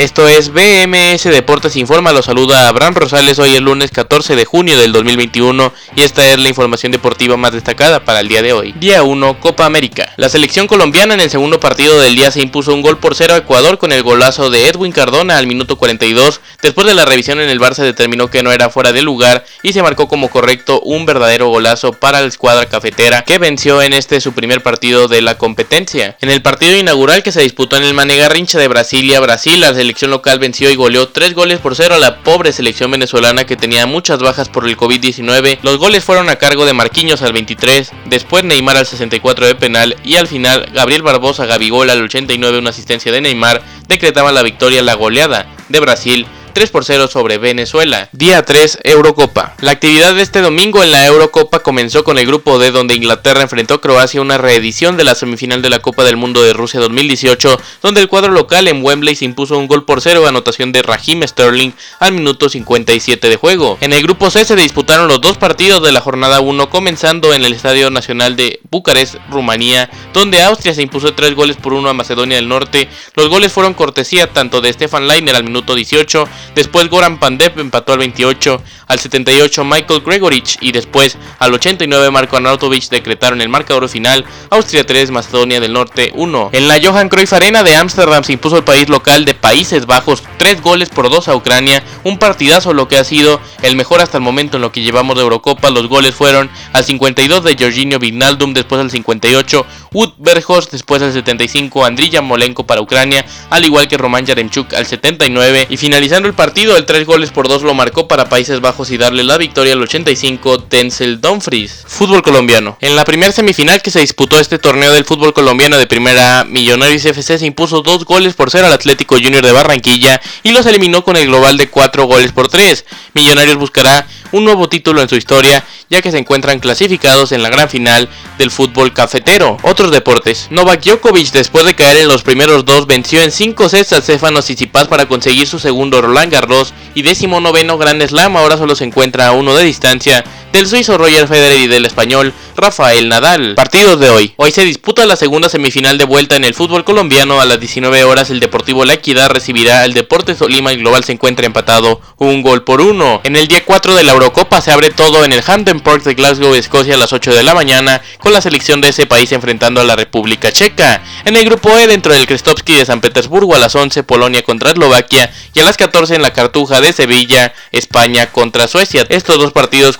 Esto es BMS Deportes Informa, los saluda Abraham Rosales hoy el lunes 14 de junio del 2021 y esta es la información deportiva más destacada para el día de hoy. Día 1, Copa América. La selección colombiana en el segundo partido del día se impuso un gol por cero a Ecuador con el golazo de Edwin Cardona al minuto 42. Después de la revisión en el Bar se determinó que no era fuera de lugar y se marcó como correcto un verdadero golazo para la escuadra cafetera que venció en este su primer partido de la competencia. En el partido inaugural que se disputó en el Manegarrincha de Brasilia, Brasil, la selección local venció y goleó 3 goles por 0 a la pobre selección venezolana que tenía muchas bajas por el COVID-19. Los goles fueron a cargo de Marquinhos al 23, después Neymar al 64 de penal y al final Gabriel Barbosa Gabigol al 89 una asistencia de Neymar decretaba la victoria la goleada de Brasil 3 por 0 sobre Venezuela. Día 3, Eurocopa. La actividad de este domingo en la Eurocopa comenzó con el grupo D donde Inglaterra enfrentó a Croacia una reedición de la semifinal de la Copa del Mundo de Rusia 2018, donde el cuadro local en Wembley se impuso un gol por cero anotación de Raheem Sterling al minuto 57 de juego. En el grupo C se disputaron los dos partidos de la jornada 1 comenzando en el Estadio Nacional de Bucarest, Rumanía, donde Austria se impuso 3 goles por 1 a Macedonia del Norte. Los goles fueron cortesía tanto de Stefan Leiner al minuto 18 Después Goran Pandev empató al 28, al 78 Michael Gregorich y después al 89 Marco Arnautovic decretaron el marcador final Austria 3, Macedonia del Norte 1. En la Johan Cruyff Arena de Ámsterdam se impuso el país local de Países Bajos 3 goles por 2 a Ucrania, un partidazo lo que ha sido el mejor hasta el momento en lo que llevamos de Eurocopa. Los goles fueron al 52 de Jorginho Vignaldum, después al 58 Wood Berghos, después al 75 Andriy Molenko para Ucrania, al igual que Roman Yaremchuk al 79 y finalizando el partido el 3 goles por 2 lo marcó para Países Bajos y darle la victoria al 85 Denzel Dumfries. Fútbol colombiano. En la primera semifinal que se disputó este torneo del fútbol colombiano de primera Millonarios FC se impuso 2 goles por 0 al Atlético Junior de Barranquilla y los eliminó con el global de 4 goles por 3. Millonarios buscará un nuevo título en su historia, ya que se encuentran clasificados en la gran final del fútbol cafetero. Otros deportes. Novak Djokovic, después de caer en los primeros dos, venció en 5 sets a Stefano Tsitsipas para conseguir su segundo Roland Garros y décimo noveno Grand Slam. Ahora solo se encuentra a uno de distancia del suizo Roger Federer y del español Rafael Nadal. Partidos de hoy. Hoy se disputa la segunda semifinal de vuelta en el fútbol colombiano. A las 19 horas el Deportivo La Equidad recibirá al Deportes Tolima y Global se encuentra empatado un gol por uno. En el día 4 de la Eurocopa se abre todo en el Hampton Park de Glasgow, Escocia a las 8 de la mañana con la selección de ese país enfrentando a la República Checa. En el grupo E dentro del Krestovsky de San Petersburgo a las 11 Polonia contra Eslovaquia y a las 14 en la Cartuja de Sevilla España contra Suecia. Estos dos partidos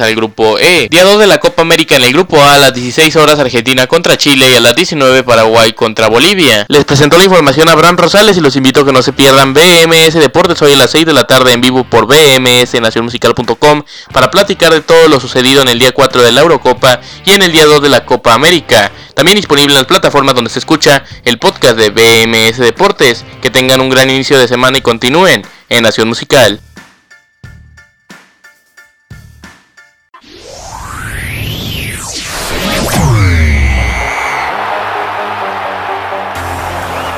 al grupo E. Día 2 de la Copa América en el grupo A a las 16 horas Argentina contra Chile y a las 19 Paraguay contra Bolivia. Les presentó la información a Abraham Rosales y los invito a que no se pierdan BMS Deportes hoy a las 6 de la tarde en vivo por BMS Nacionmusical.com para platicar de todo lo sucedido en el día 4 de la Eurocopa y en el día 2 de la Copa América. También disponible en las plataformas donde se escucha el podcast de BMS Deportes. Que tengan un gran inicio de semana y continúen en Nación Musical.